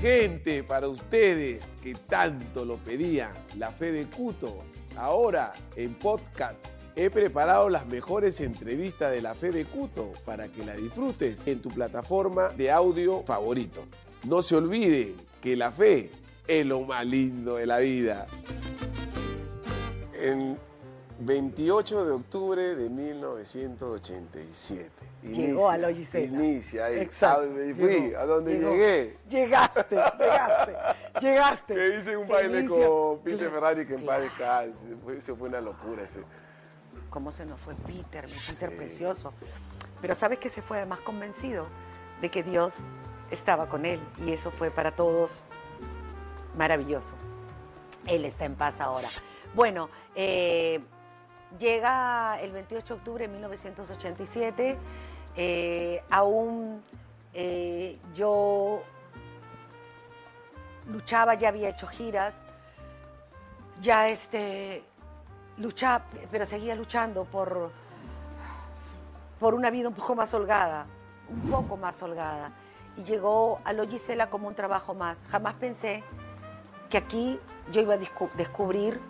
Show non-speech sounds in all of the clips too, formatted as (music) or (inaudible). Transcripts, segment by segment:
Gente, para ustedes que tanto lo pedían, la fe de Cuto, ahora en podcast. He preparado las mejores entrevistas de la fe de Cuto para que la disfrutes en tu plataforma de audio favorito. No se olvide que la fe es lo más lindo de la vida. En 28 de octubre de 1987. Llegó a Logisela. Inicia ahí. Exacto, ¿A dónde fui? llegó, ¿A llegó. llegué? Llegaste, llegaste, (laughs) llegaste. Que hice un Se baile inicia. con Peter Ferrari que en paz claro. Fue- Eso fue una locura ese. ¿Cómo se nos fue Peter, mi Peter Sí. precioso? Pero ¿sabes que se fue además convencido de que Dios estaba con él? Y eso fue para todos maravilloso. Él está en paz ahora. Bueno, eh, llega el 28 de octubre de 1987. eh, aún eh, yo luchaba, ya había hecho giras, ya este, luchaba, pero seguía luchando por, por una vida un poco más holgada, un poco más holgada. Y llegó a lo Gisela como un trabajo más. Jamás pensé que aquí yo iba a descu- descubrir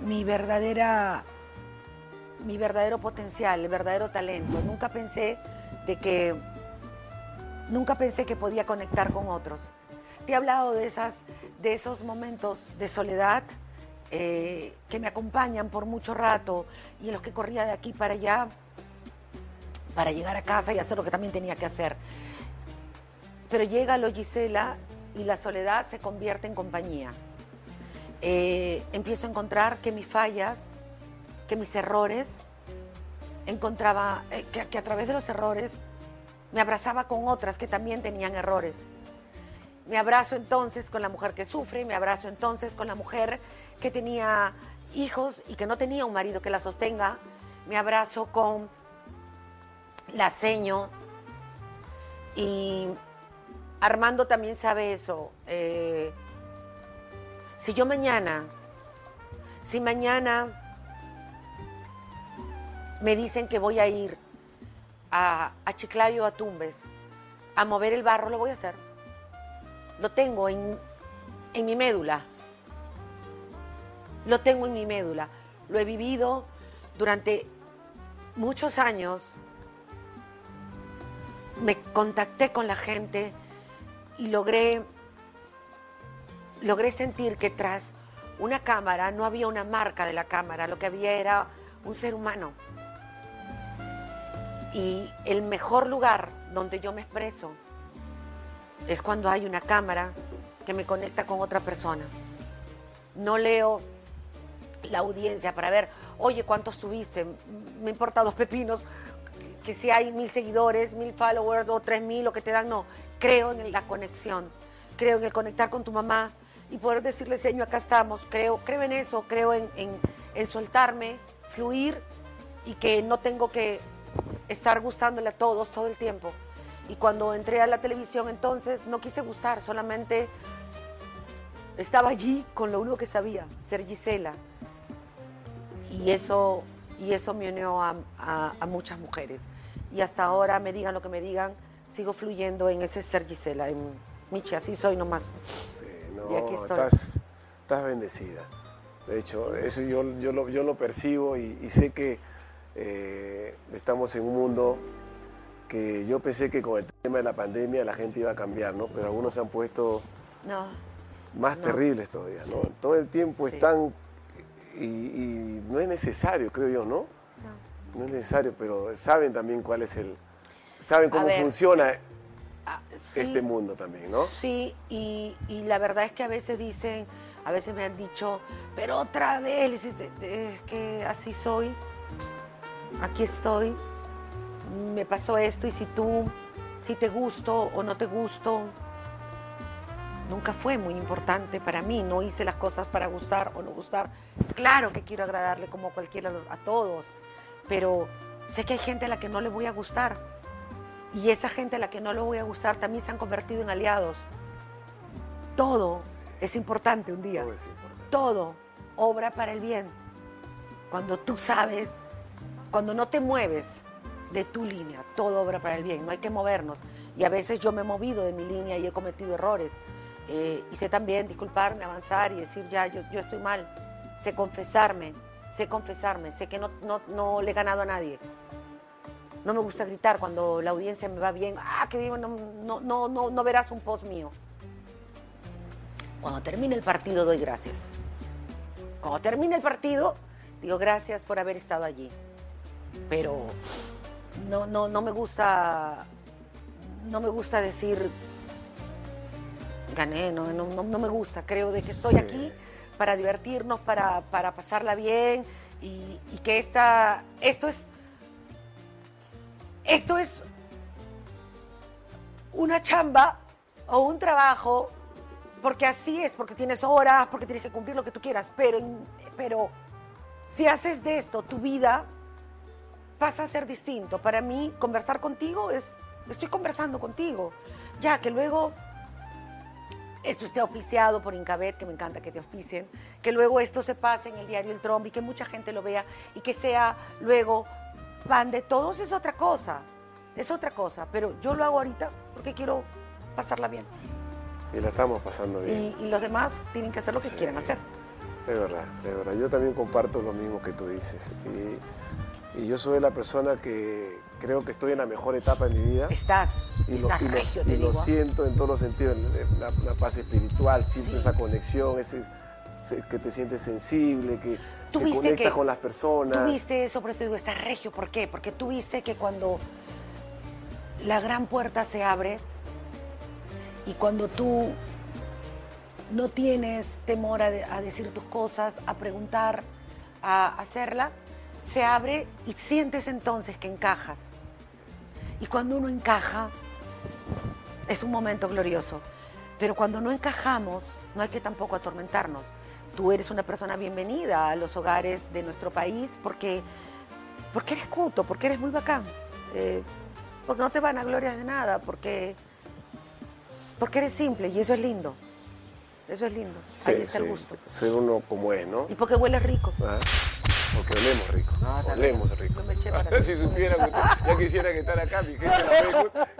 mi verdadera mi verdadero potencial, el verdadero talento. Nunca pensé de que nunca pensé que podía conectar con otros. Te he hablado de esas de esos momentos de soledad eh, que me acompañan por mucho rato y en los que corría de aquí para allá para llegar a casa y hacer lo que también tenía que hacer. Pero llega lo Gisela y la soledad se convierte en compañía. Eh, empiezo a encontrar que mis fallas, que mis errores, encontraba eh, que, a través de los errores me abrazaba con otras que también tenían errores. Me abrazo entonces con la mujer que sufre, me abrazo entonces con la mujer que tenía hijos y que no tenía un marido que la sostenga, me abrazo con la seño y Armando también sabe eso. eh, si yo mañana, si mañana me dicen que voy a ir a, a Chiclayo a Tumbes a mover el barro, lo voy a hacer. Lo tengo en, en mi médula. Lo tengo en mi médula. Lo he vivido durante muchos años. Me contacté con la gente y logré logré sentir que tras una cámara no había una marca de la cámara, lo que había era un ser humano. Y el mejor lugar donde yo me expreso es cuando hay una cámara que me conecta con otra persona. No leo la audiencia para ver, oye, ¿cuántos tuviste? Me importa dos pepinos, que si hay mil seguidores, mil followers o tres mil, lo que te dan, no. Creo en la conexión, creo en el conectar con tu mamá y poder decirle, señor, acá estamos. Creo, creo en eso, creo en, en- soltarme, fluir y que no tengo que estar gustándole a todos todo el tiempo. Y cuando entré a la televisión entonces no quise gustar, solamente estaba allí con lo único que sabía, ser Gisela. Y eso, y eso me unió a, a- a muchas mujeres. Y hasta ahora, me digan lo que me digan, sigo fluyendo en ese ser Gisela, en Michi, así soy nomás. Sí, no, Y aquí estoy. estás, estás bendecida. De hecho, eso yo, yo, lo, yo lo percibo y, y sé que eh, estamos en un mundo que yo pensé que con el tema de la pandemia la gente iba a cambiar, ¿no? Pero algunos se han puesto No, más No. terribles todavía, ¿no? Sí. Todo el tiempo Sí. están y, y no es necesario, creo yo, ¿no? no. No es necesario, pero saben también cuál es el... Saben cómo ver. funciona Ah, sí. este mundo también, ¿no? Sí, y, y la verdad es que a veces dicen, a veces me han dicho, pero otra vez, es que así soy, aquí estoy, me pasó esto y si tú, si te gusto o no te gusto, nunca fue muy importante para mí, no hice las cosas para gustar o no gustar. Claro que quiero agradarle como cualquiera a todos, pero sé que hay gente a la que no le voy a gustar. Y esa gente a la que no le voy a gustar también se han convertido en aliados. Todo es importante un día. Todo es importante. Todo obra para el bien. Cuando tú sabes, cuando no te mueves de tu línea, todo obra para el bien, no hay que movernos. Y a veces yo me he movido de mi línea y he cometido errores. Eh, y sé también disculparme, avanzar y decir, ya, yo, yo estoy mal. Sé confesarme, sé confesarme, sé que no, no, no le he ganado a nadie. No me gusta gritar cuando la audiencia me va bien. Ah, que vivo, no, no, no, no, no verás un post mío. Cuando termine el partido doy gracias. Cuando termine el partido, digo gracias por haber estado allí. Pero no, no, no me gusta. No me gusta decir gané, no, no, no- me gusta. Creo de que estoy Sí. aquí para divertirnos, para, para pasarla bien y, y que esta, esto es. Esto es una chamba o un trabajo, porque así es, porque tienes horas, porque tienes que cumplir lo que tú quieras, pero, pero si haces de esto tu vida, pasa a ser distinto. Para mí, conversar contigo es, estoy conversando contigo. Ya que luego esto esté auspiciado por Incabet, que me encanta que te auspicien, que luego esto se pase en el diario El Trombi, que mucha gente lo vea y que sea luego pan de todos es otra cosa, es otra cosa, pero yo lo hago ahorita porque quiero pasarla bien. Y la estamos pasando bien. Y, y los demás tienen que hacer lo que Sí. quieran hacer. Es verdad, es verdad. Yo también comparto lo mismo que tú dices. Y, y yo soy la persona que creo que estoy en la mejor etapa de mi vida. Estás, Y, lo, estás lo- y lo siento en todos los sentidos, una paz espiritual, siento Sí. esa conexión, ese, se- que te sientes sensible, que, Tú que viste conectas que- con las personas. Tú viste eso, por eso digo, estás regio. ¿Por qué? Porque tú viste que cuando la gran puerta se abre y cuando tú no tienes temor a, de- a decir tus cosas, a preguntar, a hacerla, se abre y sientes entonces que encajas. Y cuando uno encaja, es un momento glorioso. Pero cuando no encajamos, no hay que tampoco atormentarnos. Tú eres una persona bienvenida a los hogares de nuestro país porque, porque eres cuto, porque eres muy bacán. Eh, porque no te van a glorias de nada, porque, porque eres simple y eso es lindo. Eso es lindo. Sí, Ahí está el gusto. Ser uno como es, ¿no? Y porque hueles rico. ¿Ah? Porque olemos rico. No, olemos rico. Yo me eché para ti. (laughs) si supiera, que- ya quisiera que estar acá, mi gente,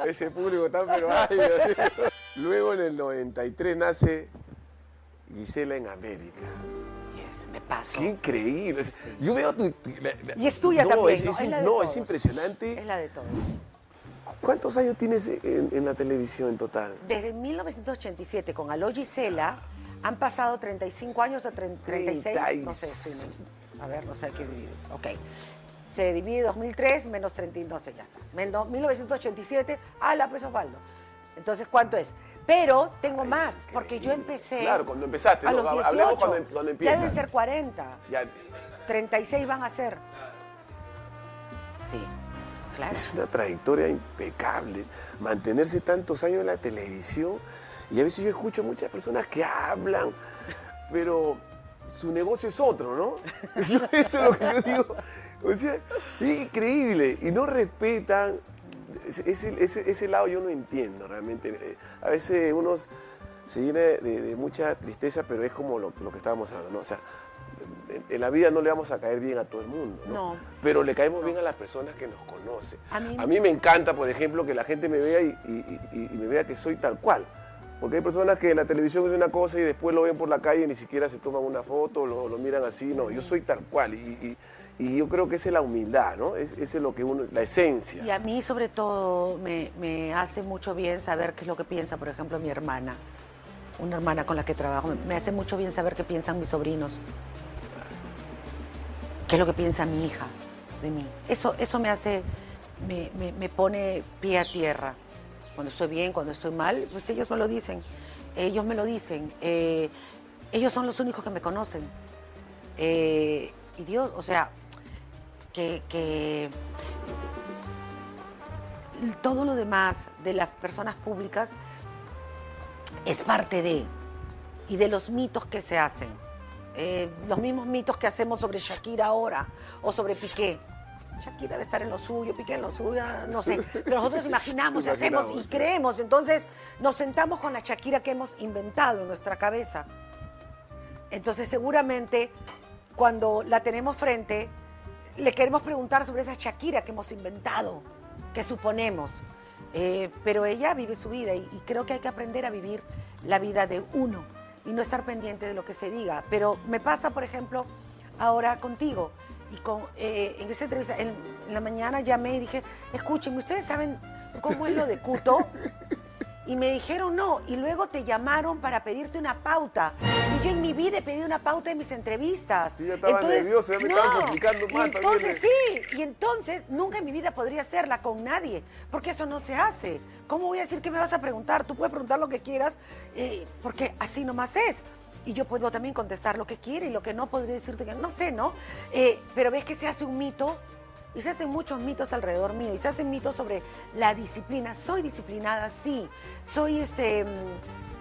ese público tan pero. (laughs) Luego en el 93 nace Gisela en América. Yes, me paso. Qué increíble. Yo veo tu. la- la- Y es tuya también, Es, ¿no? es- Es la de no, todos. es impresionante. Es la de todos. ¿Cuántos años tienes en, en la televisión en total? Desde 1987 con Aló Gisela han pasado 35 años o 30 36, no sé, sí, no- a ver, no sé qué divide. Ok. Se divide 2003 menos 30, no sé, ya está. Menos 1987, ah, la pues Osvaldo. Entonces, ¿cuánto es? Pero tengo Ay, más, porque yo empecé Claro, cuando empezaste, a los Hablemos 18, cuando, em- cuando ya empiezas. deben ser 40, Ya, 36 van a ser. Sí, claro. es una trayectoria impecable. Mantenerse tantos años en la televisión. Y a veces yo escucho a muchas personas que hablan, pero su negocio es otro, ¿no? (laughs) Eso es lo que yo digo. O sea, es increíble. Y no respetan. Ese, ese- ese- ese lado yo no entiendo realmente. Eh, A veces uno se llena de, de mucha tristeza, pero es como lo, lo que estábamos hablando, ¿no? O sea, en, la vida no le vamos a caer bien a todo el mundo, ¿no? No. Pero le caemos bien a las personas que nos conocen. A mí- a mí me encanta, por ejemplo, que la gente me vea y, y- y- y me vea que soy tal cual. Porque hay personas que en la televisión es una cosa y después lo ven por la calle y ni siquiera se toman una foto, lo, lo miran así. No, yo soy tal cual. Y, y- yo creo que esa es la humildad, ¿no? Es, esa es lo que uno, la esencia. Y a mí sobre todo me, me hace mucho bien saber qué es lo que piensa, por ejemplo, mi hermana, una hermana con la que trabajo. Me, hace mucho bien saber qué piensan mis sobrinos, qué es lo que piensa mi hija de mí. Eso, eso me hace, me, me- me pone pie a tierra. Cuando estoy bien, cuando estoy mal, pues ellos me lo dicen. Ellos me lo dicen. Eh, ellos son los únicos que me conocen. Eh, y Dios, o sea, que, que todo lo demás de las personas públicas es parte de y de los mitos que se hacen. Eh, los mismos mitos que hacemos sobre Shakira ahora o sobre Piqué. Shakira debe estar en lo suyo, Piqué en lo suyo, no sé. Pero nosotros (laughs) imaginamos y hacemos y creemos. Entonces nos sentamos con la Shakira que hemos inventado en nuestra cabeza. Entonces seguramente cuando la tenemos frente, le queremos preguntar sobre esa Shakira que hemos inventado, que suponemos. Eh, pero ella vive su vida y, creo que hay que aprender a vivir la vida de uno y no estar pendiente de lo que se diga. Pero me pasa, por ejemplo, ahora contigo y con, eh, en esa entrevista, en, en la mañana llamé y dije, escúchenme, ¿ustedes saben cómo es lo de Cuto? (laughs) Y me dijeron no, y luego te llamaron para pedirte una pauta. Y yo en mi vida he pedido una pauta en mis entrevistas. Sí, ya estaba nervioso, ya me estaban complicando y más entonces también. sí, y entonces nunca en mi vida podría hacerla con nadie, porque eso no se hace. ¿Cómo voy a decir que me vas a preguntar? Tú puedes preguntar lo que quieras, eh, porque así nomás es. Y yo puedo también contestar lo que quiere y lo que no podría decirte que no sé, ¿no? Eh, pero ves que se hace un mito y se hacen muchos mitos alrededor mío y se hacen mitos sobre la disciplina. Soy disciplinada, sí. Soy este, mm,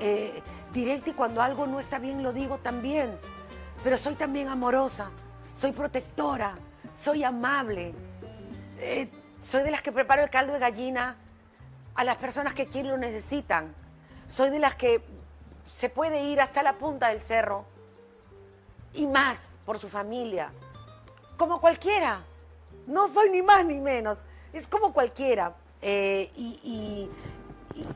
eh, directa y cuando algo no está bien lo digo también. Pero soy también amorosa, soy protectora, soy amable. Eh, soy de las que preparo el caldo de gallina a las personas que quieren lo necesitan. Soy de las que se puede ir hasta la punta del cerro y más por su familia. Como cualquiera. No soy ni más ni menos. Es como cualquiera. Eh, y,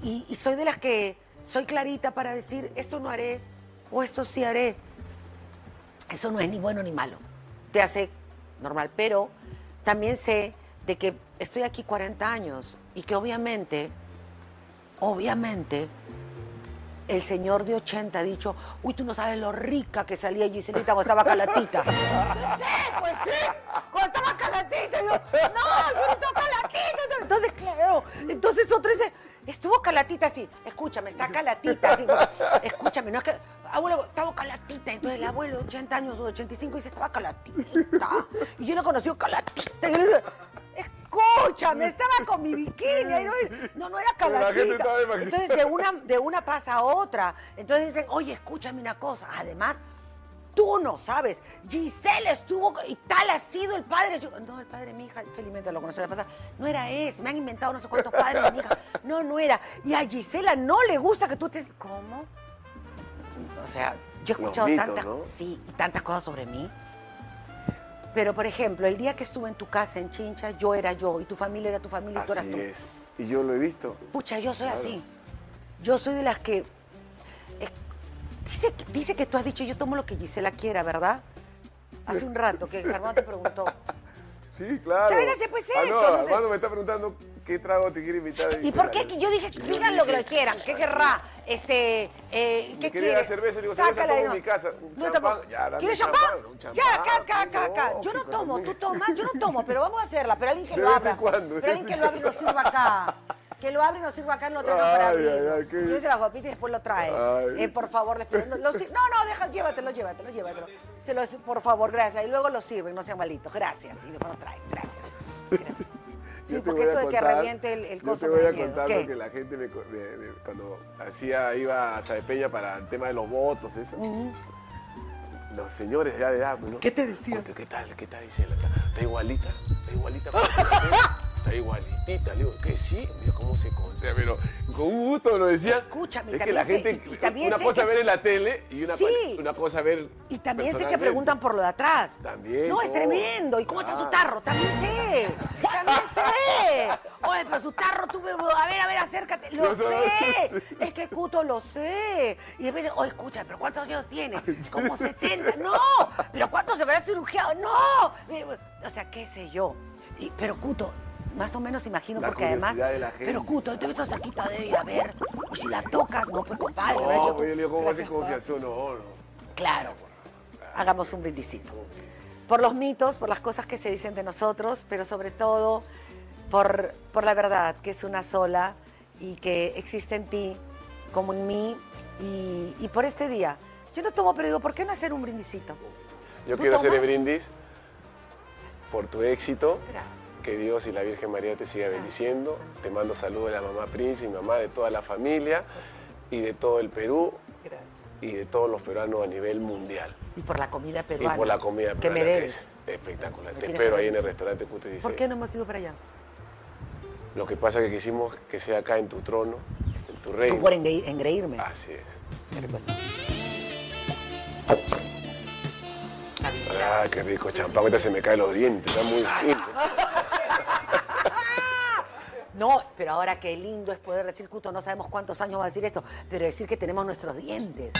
y- soy de las que soy clarita para decir esto no haré o esto sí haré. Eso no es ni bueno ni malo. Te hace normal. Pero también sé de que estoy aquí 40 años y que obviamente, obviamente, el señor de 80 ha dicho, uy, tú no sabes lo rica que salía Giselita cuando estaba calatita. (laughs) sí, pues sí, cuando estaba calatita. Yo, no, yo no tengo calatita. Entonces, claro, entonces otro dice, estuvo calatita así, escúchame, está calatita así. escúchame, no es que, abuelo, estaba calatita. Entonces el abuelo de 80 años o de 85 dice, estaba calatita. Y yo lo conocí calatita. Y yo le digo, Escúchame, estaba con mi bikini. ahí No, no, no era imaginando. Entonces de una, de una pasa a otra. Entonces dicen, oye, escúchame una cosa. Además, tú no sabes. Giselle estuvo y tal ha sido el padre. de su-". No, el padre de mi hija, felizmente lo conocí la pasada. No era ese. Me han inventado no sé cuántos padres de mi hija. No, no era. Y a Gisela no le gusta que tú te. ¿Cómo? O sea, yo he escuchado mitos, tantas, ¿no? sí, y tantas cosas sobre mí. Pero, por ejemplo, el día que estuve en tu casa en Chincha, yo era yo, y tu familia era tu familia, y tú eras Así tú. es. Y yo lo he visto. Pucha, yo soy Claro. así. Yo soy de las que. eh, dice, que- dice que tú has dicho, yo tomo lo que Gisela quiera, ¿verdad? Hace un rato que Armando te preguntó. (laughs) Sí, claro. Tráigase, pues, Ah, eso, no, no sé. Me está preguntando qué trago te quiere invitar. a ¿Y por qué? Yo dije, Y digan lo que quieran. ¿Qué querrá? Este, eh, ¿qué quiere? cerveza, le digo, cerveza tomo en mi casa. Un No champán, tomo. ya, dame ¿Quieres champán, champán? un Ya, champán, acá, acá, acá, acá. no, Yo no tomo, tú tomas, yo no tomo, pero vamos a hacerla. Pero alguien que De lo abra. cuando, Pero alguien que lo en abre y lo sirva acá. Que lo abre y nos sirva acá, para abrir. ay, ay, qué bien. Llévese la copita y después lo trae. Eh, por favor. Lo sir- no, no, deja, llévatelo, llévatelo, llévatelo. Se lo, por favor, gracias. Y luego lo sirven, no sean malitos. Gracias. Y después lo traen. Gracias. Gracias. (laughs) Sí, porque eso de que reviente el, el Yo te voy a contar ¿Qué? lo que la gente me, co- me- me- cuando hacía, iba a Sabepeña para el tema de los votos, eso. Los señores ya de edad, ¿no? ¿Qué te decían? ¿Qué tal? ¿Qué tal, Gisela? ¿Está, está igualita? ¿Está igualita? (laughs) Está igualitita. Le digo, que sí. Dijo, ¿cómo se conserva? Pero con gusto lo decía. Escúchame, es que la sé- gente, y- y también una sé cosa que- ver en la tele y una, Sí. una cosa ver Y también sé que preguntan por lo de atrás. También, No, es todo. tremendo. ¿Y cómo está su Claro. tarro? También sé. También sé. Oye, pero su tarro, tú, a ver, a ver, acércate. Lo sé. Es que Cuto lo sé. Y después, oye, escucha, pero ¿cuántos años tiene? Como 60. No. ¿Pero cuánto se habrá cirugiado? No. O sea, qué sé yo. Y- pero Cuto, más o menos imagino, La porque además. curiosidad de la gente. Pero Cuto, te visto cerquita de ella, a ver. Y si la tocas, no, pues compadre. No, yo le digo, ¿cómo hace gracias, pa. confianza? No, no. Claro. Hagamos un brindisito. Por los mitos, por las cosas que se dicen de nosotros, pero sobre todo por, por la verdad, que es una sola y que existe en ti como en mí. Y, y por este día. Yo no tomo, pero digo, ¿por qué no hacer un brindisito? Yo ¿Tú quiero hacer el brindis por tu éxito. Gracias. Que Dios y la Virgen María te siga bendiciendo. Te mando saludos de la mamá Prince y mamá de toda la familia y de todo el Perú Gracias. y de todos los peruanos a nivel mundial. Y por la comida Y peruana. por la comida Que peruana, me debes. es espectacular. Me Te espero que ahí en el restaurante que usted dice. ¿Por qué no hemos ido para allá? Lo que pasa es que quisimos que sea acá en tu trono, en tu reino. Tú por engre- engreírme. Así es. Ah, qué rico champán. Ahorita se me caen los dientes. Está muy fino. (laughs) No, pero ahora qué lindo es poder decir, Cuto, no sabemos cuántos años va a decir esto, pero decir que tenemos nuestros dientes.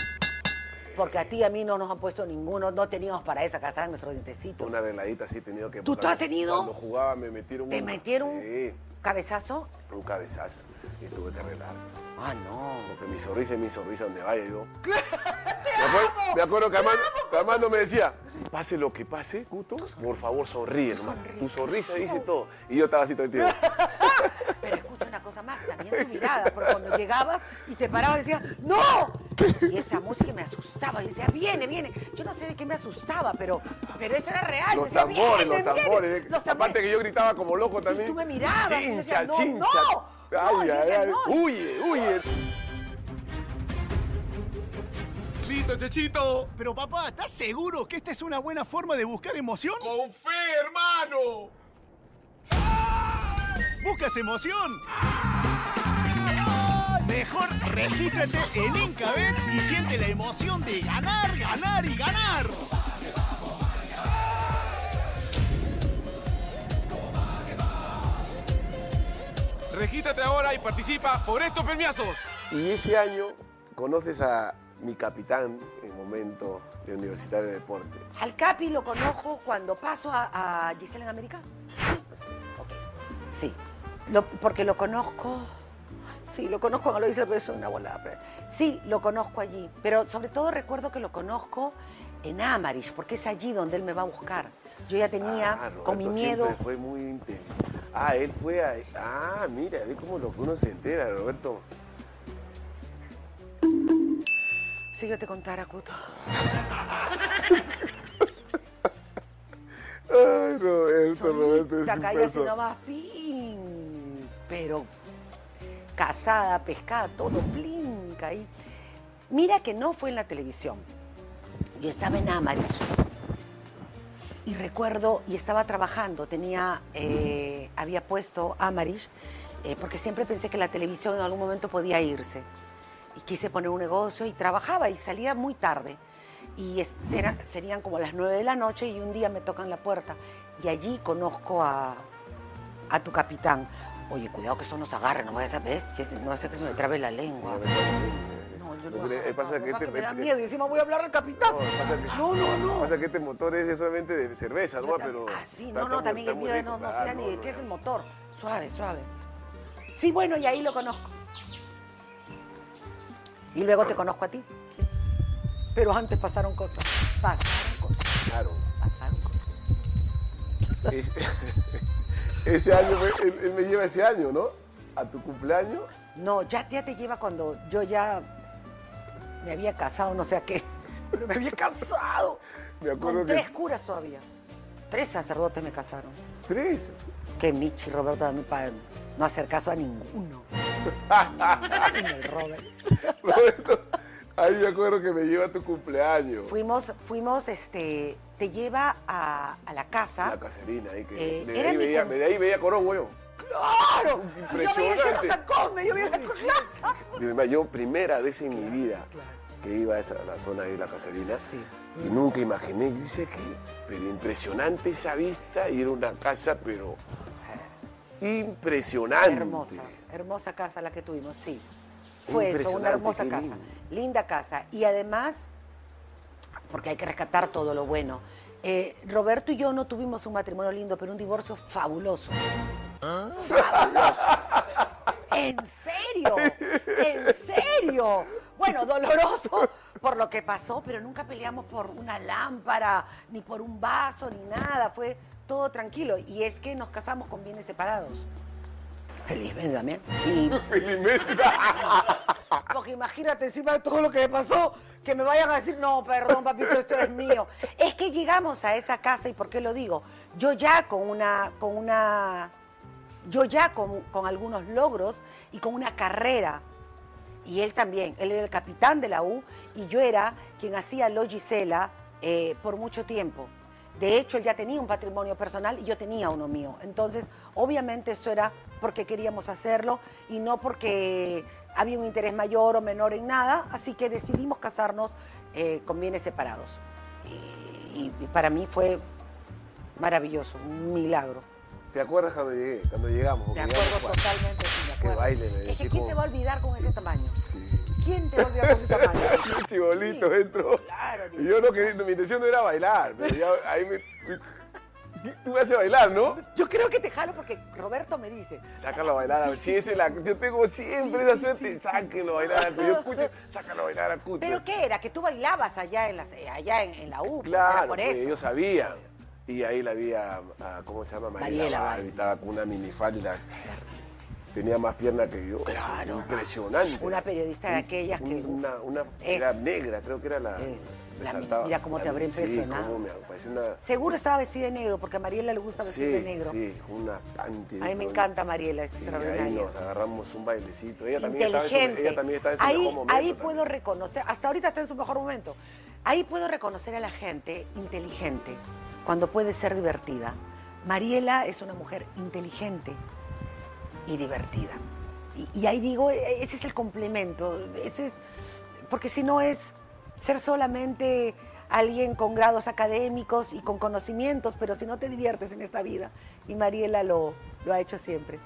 Porque a ti y a mí no nos han puesto ninguno, no teníamos para eso, acá estaban nuestros dientecitos. Una arregladita sí he tenido que ¿Tú- tú has tenido? Cuando jugaba me metieron ¿Te un- metieron Sí, cabezazo? un cabezazo. Y tuve que arreglar. Ah, no. Porque mi sonrisa es mi sonrisa donde vaya yo. (laughs) me acuerdo que Armando me decía, pase lo que pase, Cuto, por favor sonríe, hermano. Tu sonrisa dice todo. Y yo estaba así todo el tiempo. (laughs) Pero escucha una cosa más, también tu mirada, porque cuando llegabas y te parabas decías, ¡No! Y esa música me asustaba, y decía, viene, viene. Yo no sé de qué me asustaba, pero, pero eso era real. Los decía, tambores, "Viene, los viene". tambores. Los tambores. Aparte que yo gritaba como loco también. tú me mirabas, y decía, Chincha, "No, chincha. no". No, Ay, ay, ay. "No". Huye, huye. Pero papá, ¿estás seguro que esta es una buena forma de buscar emoción? ¡Con fe, hermano! ¿Buscas emoción? Mejor regístrate en Incabet y siente la emoción de ganar, ganar y ganar. Regístrate ahora y participa por estos premiazos. Y ese año conoces a mi capitán en momento de Universitario de Deporte. Al Capi lo conozco cuando paso a, a Giselle en América. Sí. Ok. Sí. Lo- porque lo conozco. Sí, lo conozco cuando lo dice, pero es una volada. pero- Sí, lo conozco allí. Pero sobre todo recuerdo que lo conozco en Amarish, porque es allí donde él me va a buscar. Yo ya tenía, Ah, con mi Roberto miedo. fue muy inteligente. Ah, él fue a... Ah, mira, ve cómo lo que uno se entera, Roberto. Si yo te contara, Cuto. Ay, Roberto, Roberto, es perso- nomás, pin. Pero casada, pescada, todo blinca ahí. Mira que no fue en la televisión. Yo estaba en Amarillo. Y recuerdo, y estaba trabajando, tenía, eh, había puesto Amarish, eh, porque siempre pensé que la televisión en algún momento podía irse. Y quise poner un negocio y trabajaba y salía muy tarde. Y es- era- serían como las nueve de la noche y un día me tocan la puerta. Y allí conozco a, a tu capitán. Oye, cuidado que esto nos agarre, no vayas a ver, no ser que se me trabe la lengua. No, yo no, que le- no, pasa no, que no, este- me da miedo y encima voy a hablar al capitán. No, pasa que- No, no, no. Pasa que este motor es solamente de cerveza, ¿no? Pero... Ah, sí, no, no, también el mío no, no sé ni de no, qué es el motor. Suave, suave. Sí, bueno, y ahí lo conozco. Y luego te conozco a ti. Sí. Pero antes pasaron cosas. Pasaron cosas. Claro. Pasaron cosas. Es- (laughs) ese año, él, él me lleva ese año, ¿no? A tu cumpleaños. No, ya, ya te lleva cuando yo ya me había casado, no sé a qué. Pero me había casado. (laughs) Me acuerdo Con que- tres curas todavía. Tres sacerdotes me casaron. Tres. Que Michi Roberto mí para no hacer caso a ninguno. (laughs) Ni el Robert. Roberto, ahí me acuerdo que me lleva a tu cumpleaños. Fuimos, fuimos, este, te lleva a, a la casa. La caserina ahí que Eh, de, ahí veía, de ahí veía Corongo yo. ¡Claro! Y Yo veía el Impresionante. Yo veía la cosa. Yo primera vez en mi vida que iba a, esa, a la zona de la caserina Sí. y nunca imaginé, yo hice que, pero impresionante esa vista y era una casa, pero impresionante. Hermosa, hermosa casa la que tuvimos, sí. Fue eso, una hermosa casa. lindo. Linda casa. Y además, porque hay que rescatar todo lo bueno. eh, Roberto y yo no tuvimos un matrimonio lindo, pero un divorcio fabuloso. ¡Fabuloso! ¿En serio? ¿En serio? Bueno, doloroso por lo que pasó, pero nunca peleamos por una lámpara, ni por un vaso, ni nada. Fue todo tranquilo. Y es que nos casamos con bienes separados. Felizmente también. (laughs) Y (laughs) porque imagínate encima de todo lo que me pasó, que me vayan a decir, no, perdón, papito, esto es mío. Es que llegamos a esa casa, ¿y por qué lo digo? Yo ya con una, con una, yo ya con, con algunos logros y con una carrera. Y él también, él era el capitán de la U y yo era quien hacía lo Gisela eh, por mucho tiempo. De hecho, él ya tenía un patrimonio personal y yo tenía uno mío. Entonces, obviamente eso era porque queríamos hacerlo y no porque había un interés mayor o menor en nada. Así que decidimos casarnos eh, con bienes separados. y- y para mí fue maravilloso, un milagro. ¿Te acuerdas cuando llegué? Cuando llegamos. Me acuerdo llegamos totalmente, sí, me acuerdo. baile, me Es que ¿quién te va a olvidar con ese tamaño? Sí. ¿Quién te a? (laughs) Un chibolito Sí, dentro. Claro, Y yo no quería, mi intención no era bailar, pero ya ahí me. Tú me haces bailar, ¿no? Yo creo que te jalo porque Roberto me dice. Sácalo a bailar. a ver, sí, la, yo tengo siempre esa suerte. sáquenlo a bailar. Yo escucho, sácalo a bailar a Cuto. ¿Pero qué era? Que tú bailabas allá en, las, allá en, en la U. pues, Claro, por pues, eso. yo sabía. Y ahí la vi a, a- ¿cómo se llama? Mariela Mariela Barbie, Barbie. estaba con una minifalda. Tenía más pierna que yo. Claro. Impresionante. Una periodista de aquellas que, Una, una, es- era negra, creo que era la... es- la- saltaba- mira cómo te habré impresionado. Sí, cómo me parecía una... Seguro estaba vestida de negro, porque a Mariela le gusta vestir Sí, de negro. sí, con una panty. A mí me encanta Mariela, Y ahí extraordinaria. nos agarramos un bailecito. Ella también, estaba en su, Inteligente. ella también estaba en su ahí, mejor momento. ahí también. puedo reconocer, hasta ahorita está en su mejor momento. Ahí puedo reconocer a la gente inteligente cuando puede ser divertida. Mariela es una mujer inteligente y divertida. Y, y ahí digo, e- ese es el complemento. Ese es, porque si no es ser solamente alguien con grados académicos y con conocimientos, pero si no te diviertes en esta vida. Y Mariela lo, lo ha hecho siempre.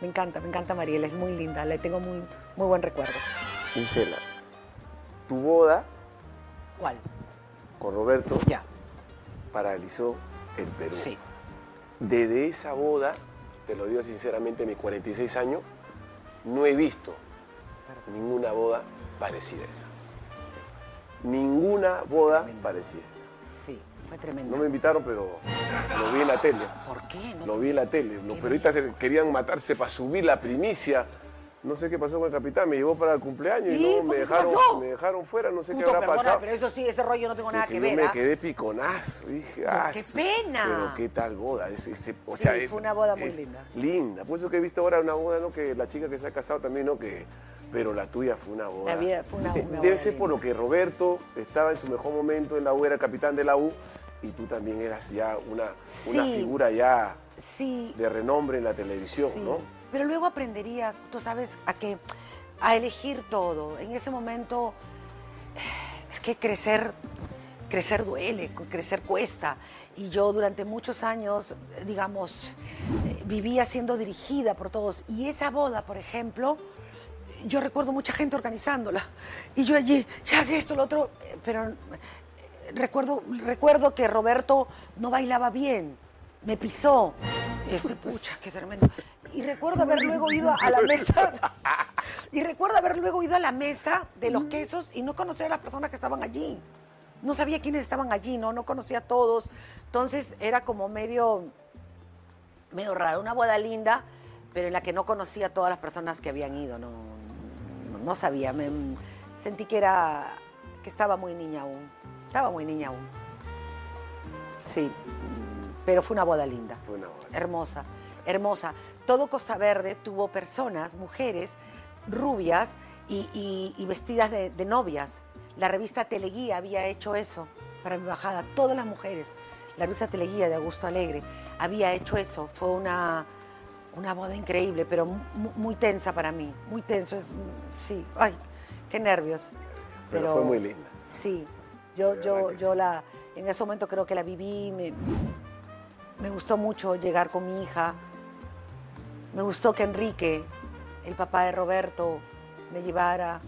Me encanta, me encanta Mariela, es muy linda, le tengo muy, muy buen recuerdo. Gisela, tu boda ¿Cuál? con Roberto Ya, paralizó el Perú. sí. Desde esa boda, te lo digo sinceramente, mis 46 años, no he visto ninguna boda parecida a esa. Ninguna boda parecida a esa. Sí, fue tremendo. No me invitaron, pero lo vi en la tele. ¿Por qué? No Lo vi en la tele. Los periodistas querían matarse para subir la primicia. No sé qué pasó con el capitán, me llevó para el cumpleaños y, no ¿Por me dejaron, me dejaron fuera, no sé qué habrá perdona, pasado. pero eso sí, ese rollo no tengo nada que que yo ver. me ¿ah? quedé piconazo. Dije, ah, qué pena. Pero qué tal boda. Ese- ese- o Sí, sea, fue una boda muy linda. Linda. Por eso que he visto ahora una boda, ¿no? Que la chica que se ha casado también, ¿no? Que, pero la tuya fue una boda. La mía fue una- una Debe boda ser por lo que Roberto estaba en su mejor momento en la U, era el capitán de la U, y tú también eras ya una, una figura ya Sí, de renombre en la televisión, sí. ¿no? Pero luego aprendería, tú sabes, a que a elegir todo. En ese momento (sighs) es que crecer crecer duele, crecer cuesta. Y yo durante muchos años, digamos, eh, vivía siendo dirigida por todos. Y esa boda, por ejemplo, yo recuerdo mucha gente organizándola. Y yo allí, ya que esto, lo otro, eh, pero eh, recuerdo, recuerdo que Roberto no bailaba bien, me pisó. Este, (laughs) pucha, qué tremendo. Y recuerdo haber luego ido a la mesa, (laughs) y recuerdo haber luego ido a la mesa de los quesos y no conocer a las personas que estaban allí. No sabía quiénes estaban allí, no, no conocía a todos. Entonces era como medio, medio raro, una boda linda, pero en la que no conocía a todas las personas que habían ido, no, no, no sabía. Me, sentí que era, que estaba muy niña aún, estaba muy niña aún. Sí, pero fue una boda linda. Fue una boda. Hermosa, hermosa. Todo Costa Verde tuvo personas, mujeres, rubias y, y- y vestidas de, de novias. La revista Teleguía había hecho eso para mi bajada. Todas las mujeres. La revista Teleguía de Augusto Alegre había hecho eso. Fue una, una boda increíble, pero mu- muy, tensa para mí. Muy tenso. Es, sí, ay, qué nervios. Pero fue muy linda. Sí, yo, De yo, yo sí. la, en ese momento creo que la viví, me, me gustó mucho llegar con mi hija, me gustó que Enrique, el papá de Roberto, me llevara.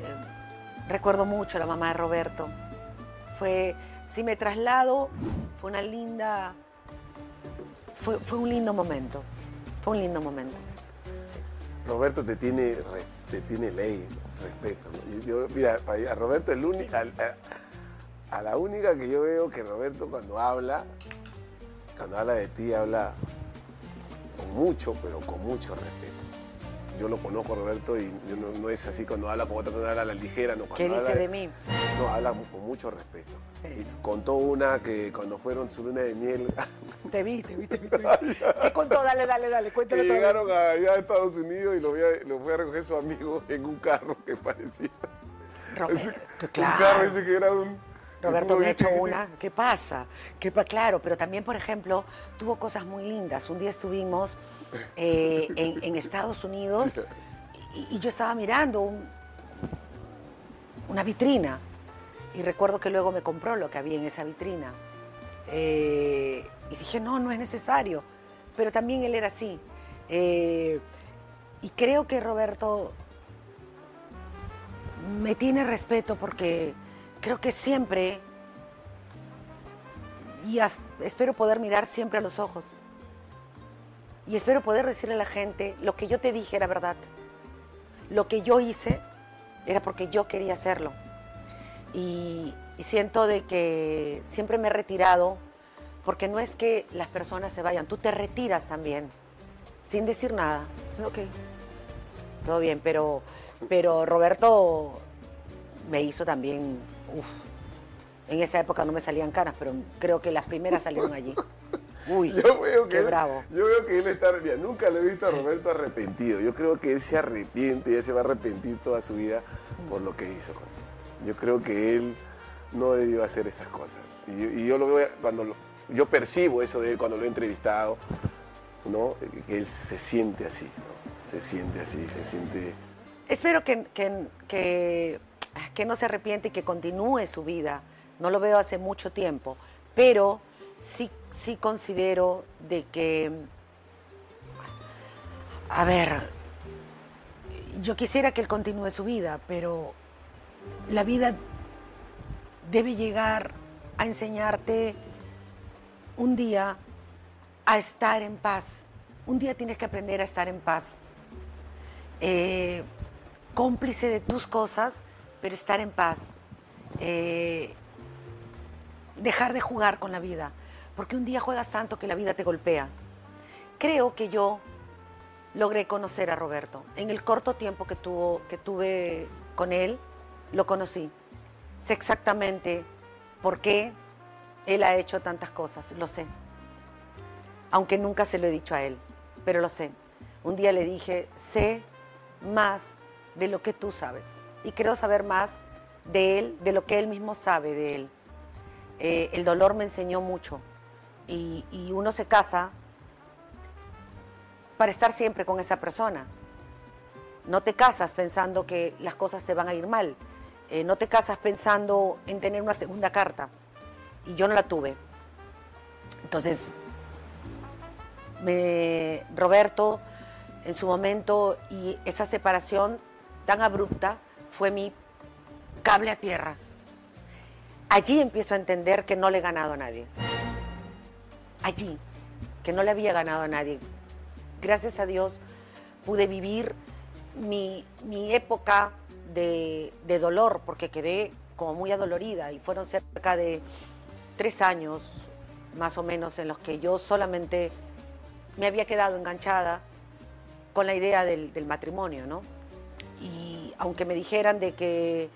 Eh, recuerdo mucho a la mamá de Roberto. Fue, si me traslado, fue una linda, fue, un lindo momento, fue un lindo momento. Roberto te tiene, te tiene ley, respeto. mira, a Roberto el al- a, a la única que yo veo que Roberto cuando habla, cuando habla de ti, habla con mucho, pero con mucho respeto. Yo lo conozco Roberto y no, no es así cuando habla como trata de hablar a la ligera. No, ¿Qué dice de mí? No, habla con mucho respeto. Sí. Y contó una que cuando fueron su luna de miel, (laughs) Te vi, te vi, te vi. Te vi. ¿Qué contó? Dale, dale, dale, que cuéntalo vez. llegaron allá a Estados Unidos y lo fue, a, lo fue a recoger su amigo en un carro que parecía. Un claro. carro ese que era un. Roberto me ha hecho una. ¿Qué pasa? ¿Qué pa- claro, pero también, por ejemplo, tuvo cosas muy lindas. Un día estuvimos eh, en, en Estados Unidos (laughs) y, y yo estaba mirando un- una vitrina Y recuerdo que luego me compró lo que había en esa vitrina. Eh, y dije, no, no es necesario. Pero también él era así. Eh, y creo que Roberto me tiene respeto porque creo que siempre, y as- espero poder mirar siempre a los ojos. Y espero poder decirle a la gente, lo que yo te dije era verdad. Lo que yo hice era porque yo quería hacerlo. Y, y siento de que siempre me he retirado, porque no es que las personas se vayan, tú te retiras también, sin decir nada. Ok, todo bien, pero, pero Roberto me hizo también, uf, en esa época no me salían canas, pero creo que las primeras salieron allí. (laughs) Uy, Yo veo que qué él, bravo. Yo veo que él está. Mira, nunca lo he visto a Roberto arrepentido. Yo creo que él se arrepiente y él se va a arrepentir toda su vida por lo que hizo. Yo creo que él no debió hacer esas cosas. Y yo, y yo lo veo cuando lo- yo percibo eso de él cuando lo he entrevistado, ¿no? Que él se siente así, ¿no? Se siente así, se siente. Espero que, que- que- que no se arrepiente y que continúe su vida. No lo veo hace mucho tiempo, pero sí, sí considero de que, a ver, yo quisiera que él continúe su vida, pero la vida debe llegar a enseñarte un día a estar en paz. Un día tienes que aprender a estar en paz eh, cómplice de tus cosas, pero estar en paz. Eh, dejar de jugar con la vida, porque un día juegas tanto que la vida te golpea. Creo que yo logré conocer a Roberto. En el corto tiempo que, tuvo, que tuve con él, lo conocí. Sé exactamente por qué él ha hecho tantas cosas, lo sé. Aunque nunca se lo he dicho a él, pero lo sé. Un día le dije, sé más de lo que tú sabes. Y creo saber más de él, de lo que él mismo sabe de él. Eh, el dolor me enseñó mucho. Y, uno se casa para estar siempre con esa persona. No te casas pensando que las cosas te van a ir mal. Eh, no te casas pensando en tener una segunda carta. Y yo no la tuve. Entonces, Roberto, en su momento, y esa separación tan abrupta fue mi cable a tierra. Allí empiezo a entender que no le he ganado a nadie. Allí, que no le había ganado a nadie. Gracias a Dios pude vivir mi, mi época de, de dolor, porque quedé como muy adolorida y fueron cerca de tres años más o menos en los que yo solamente me había quedado enganchada con la idea del, del matrimonio, ¿no? Y aunque me dijeran de que,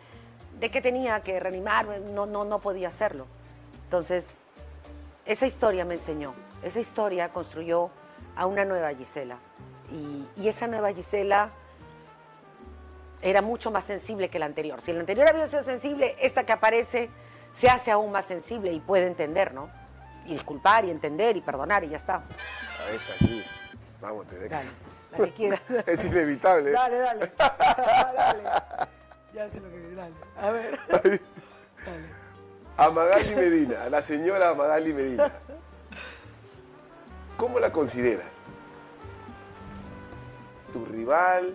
de que tenía que reanimarme, no, no, no podía hacerlo. Entonces, esa historia me enseñó, esa historia construyó a una nueva Gisela. Y, esa nueva Gisela era mucho más sensible que la anterior. Si la anterior había sido sensible, esta que aparece se hace aún más sensible y puede entender, ¿no? Y disculpar y entender y perdonar y ya está. A esta sí. Vamos, te Dale, la que quieras. (laughs) Es inevitable. ¿eh? Dale, dale. (laughs) (laughs) dale. Ya sé lo que dale. A ver. Dale. A Magali Medina, a la señora Magali Medina. ¿Cómo la consideras? ¿Tu rival?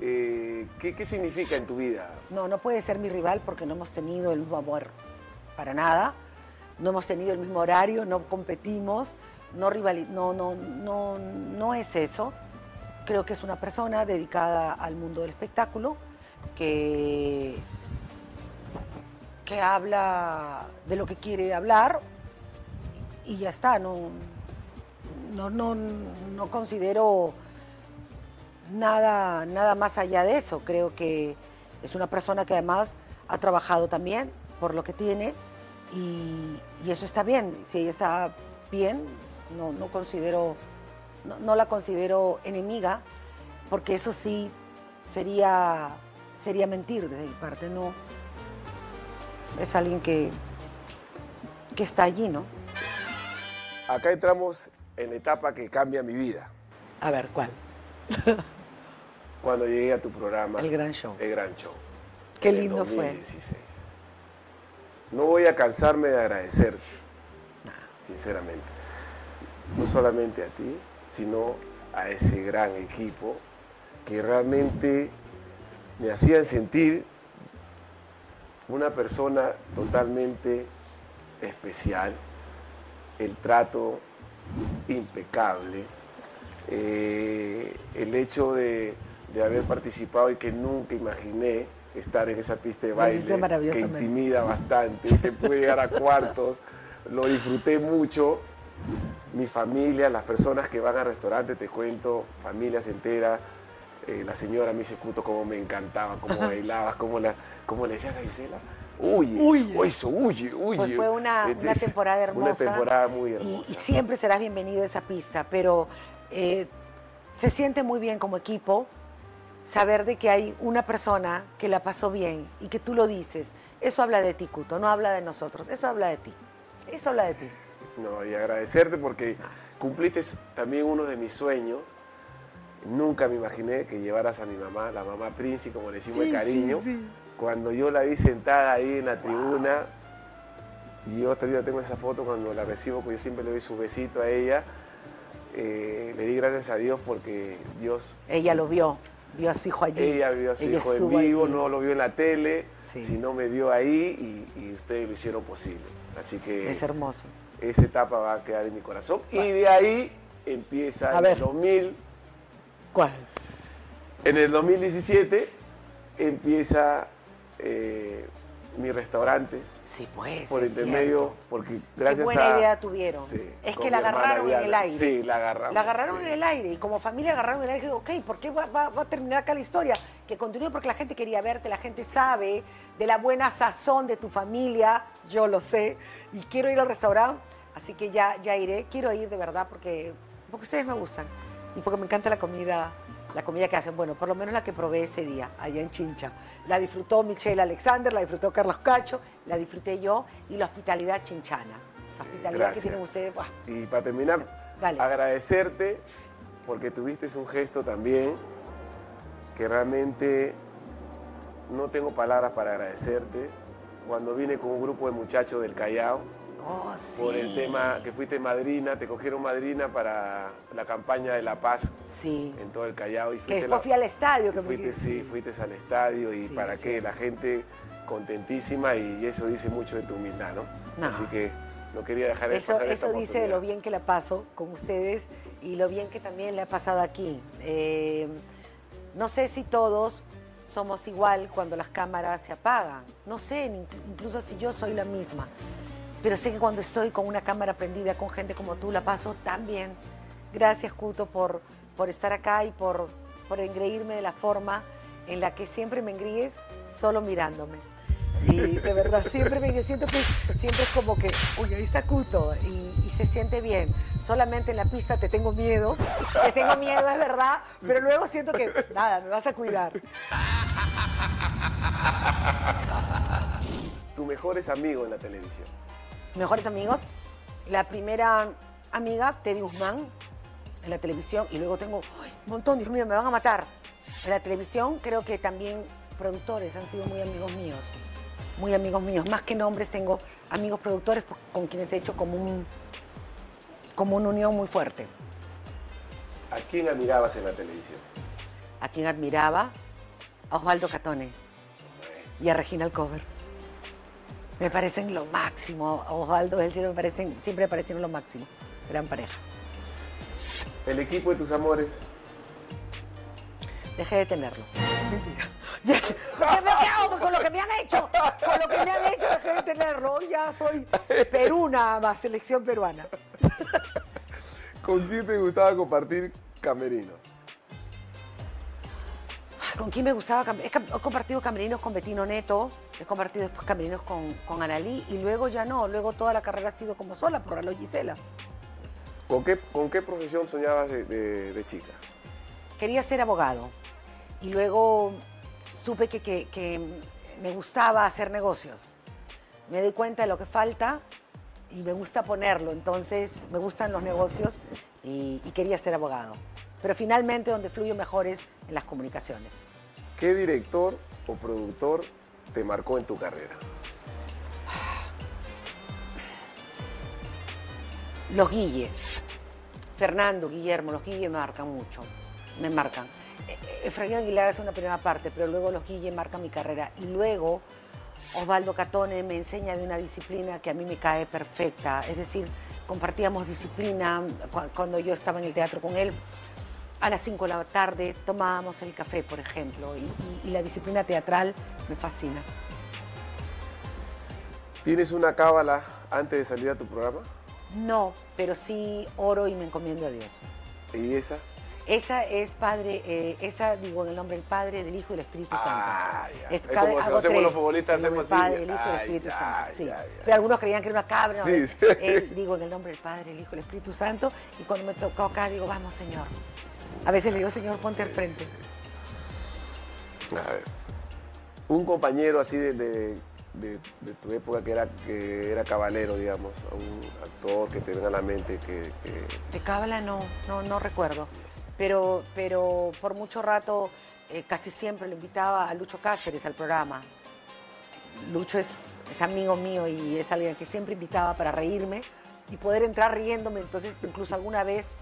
Eh, ¿qué, qué significa en tu vida? No, no puede ser mi rival porque no hemos tenido el mismo amor para nada. No hemos tenido el mismo horario, no competimos, no rivali no, no, no, no es eso. Creo que es una persona dedicada al mundo del espectáculo que, que habla de lo que quiere hablar y ya está. No, no, no, no considero nada, nada más allá de eso. Creo que es una persona que además ha trabajado también por lo que tiene y, y eso está bien. Si ella está bien, no, no considero, no, no la considero enemiga, porque eso sí sería, sería mentir de mi parte. No, es alguien que, que está allí, ¿no? Acá entramos en la etapa que cambia mi vida. A ver, ¿cuál? (laughs) Cuando llegué a tu programa. El gran show. El gran show. Qué en el lindo fue. 2016. no voy a cansarme de agradecerte, sinceramente. No solamente a ti, sino a ese gran equipo que realmente me hacían sentir una persona totalmente especial, el trato impecable, eh, el hecho de, de haber participado y que nunca imaginé estar en esa pista de baile que intimida bastante, que pude llegar a cuartos, lo disfruté mucho. Mi familia, las personas que van al restaurante, te cuento, familias enteras. eh, la señora me dice, Cuto, cómo me encantaba, cómo bailabas, cómo, la, cómo le decías a Gisela. Huye, Huye. eso, huye, huye. Pues fue una, una temporada hermosa. Una temporada muy y- hermosa. Y, siempre serás bienvenido a esa pista, pero eh, se siente muy bien como equipo saber de que hay una persona que la pasó bien y que tú lo dices. Eso habla de ti, Cuto, no habla de nosotros, eso habla de ti. Eso habla de ti. No, y agradecerte porque cumpliste también uno de mis sueños. Nunca me imaginé que llevaras a mi mamá, la mamá Princi, como le decimos de cariño. sí, sí. Cuando yo la vi sentada ahí en la tribuna, y yo hasta ahorita tengo esa foto cuando la recibo, porque yo siempre le doy su besito a ella. eh, le di gracias a Dios porque Dios, Ella lo vio, vio a su hijo allí. ella vio a su Ella hijo en vivo, allí. no lo vio en la tele, Sí. sino me vio ahí y, y ustedes lo hicieron posible. Así que Es hermoso. Esa etapa va a quedar en mi corazón. Y de ahí empieza A en ver. el 2000, ¿Cuál? en el 2017 empieza eh, mi restaurante Sí, pues. por intermedio, porque gracias Qué buena a... idea tuvieron. Sí, es que la agarraron en el aire. Sí, la agarramos. La agarraron sí. en el aire y como familia agarraron en el aire. Digo, ok, ¿por qué va, va- va a terminar acá la historia? Que continúe porque la gente quería verte, la gente sabe de la buena sazón de tu familia, yo lo sé, y quiero ir al restaurante, así que ya, ya iré. Quiero ir de verdad porque, porque ustedes me gustan y porque me encanta la comida. La comida que hacen, bueno, por lo menos la que probé ese día, allá en Chincha. La disfrutó Michelle Alexander, la disfrutó Carlos Cacho, la disfruté yo y la hospitalidad chinchana. La hospitalidad que tienen ustedes. Y para terminar, Dale. agradecerte porque tuviste un gesto también que realmente no tengo palabras para agradecerte. Cuando vine con un grupo de muchachos del Callao, Oh, por el tema que fuiste madrina, te cogieron madrina para la campaña de la paz Sí. en todo el Callao. Y Que fuiste después la- fui al estadio. Que fuiste, sí, fuiste al estadio y Sí, para sí. qué, la gente contentísima y eso dice mucho de tu humildad, ¿no? No. Así que no quería dejar de Eso, pasar esta eso dice de lo bien que la paso con ustedes y lo bien que también le ha pasado aquí. Eh, no sé si todos somos igual cuando las cámaras se apagan. No sé, incluso si yo soy la misma. Pero sé que cuando estoy con una cámara prendida con gente como tú, la paso tan bien. Gracias, Cuto, por, por estar acá y por, por engreírme de la forma en la que siempre me engríes solo mirándome. Sí, de verdad, siempre me siento que siempre es como que, uy, ahí está Cuto y, y se siente bien. Solamente en la pista te tengo miedo, te tengo miedo, es verdad, pero luego siento que, nada, me vas a cuidar. Tu mejores amigos en la televisión. Mejores amigos, la primera amiga, Teddy Guzmán, en la televisión, y luego tengo ay, un montón, Dios mío, me van a matar. En la televisión creo que también productores han sido muy amigos míos, muy amigos míos. Más que nombres, tengo amigos productores con quienes he hecho como, un, como una unión muy fuerte. ¿A quién admirabas en la televisión? A quien admiraba, a Osvaldo Catone y a Regina Alcover. Me parecen lo máximo. Osvaldo del Cielo me parecen, siempre me parecieron lo máximo. Gran pareja. ¿El equipo de tus amores? Dejé de tenerlo. Mentira. (laughs) ¿Qué me hago con lo que me han hecho? Con lo que me han hecho dejé de tenerlo. Hoy ya soy Perú nada más, selección peruana. (laughs) ¿Con quién te gustaba compartir camerinos? ¿Con quién me gustaba? He, compartido camerinos con Betino Neto, he compartido después camerinos con, con Analí y luego ya no. Luego toda la carrera ha sido como sola por Alo Gisela. ¿Con qué, con qué profesión soñabas de, de- de chica? Quería ser abogado y luego supe que, que- que me gustaba hacer negocios. Me doy cuenta de lo que falta y me gusta ponerlo. Entonces me gustan los negocios y, y quería ser abogado. Pero finalmente donde fluyo mejor es las comunicaciones. ¿Qué director o productor te marcó en tu carrera? Los Guille. Fernando, Guillermo, los Guille marcan mucho. Me marcan. Eh, eh, Efraín Aguilar es una primera parte, pero luego los Guille marcan mi carrera. Y luego Osvaldo Catone me enseña de una disciplina que a mí me cae perfecta. Es decir, compartíamos disciplina cuando yo estaba en el teatro con él. A las 5 de la tarde tomábamos el café, por ejemplo, y, y- y la disciplina teatral me fascina. ¿Tienes una cábala antes de salir a tu programa? No, pero sí oro y me encomiendo a Dios. ¿Y esa? Esa es Padre, eh, esa digo en el nombre del Padre, del Hijo y del Espíritu Santo. Ah, ya. Es cada- como si hacemos tres, los futbolistas, el hacemos así. Padre, el Hijo y el Espíritu ya, Santo. sí. ya. Pero algunos creían que era una cabra. Sí, sí. Él, digo en el nombre del Padre, el Hijo y el Espíritu Santo. Y cuando me tocó acá, digo, vamos, Señor. A veces le digo, Señor, ponte al frente. A ver. Un compañero así de, de- de- de tu época que era, que era cabalero, digamos, un actor que te venga a la mente que, que- De cábala no, no, no recuerdo. Pero, pero por mucho rato eh, casi siempre lo invitaba a Lucho Cáceres al programa. Lucho es, es amigo mío y es alguien que siempre invitaba para reírme y poder entrar riéndome. Entonces, incluso alguna vez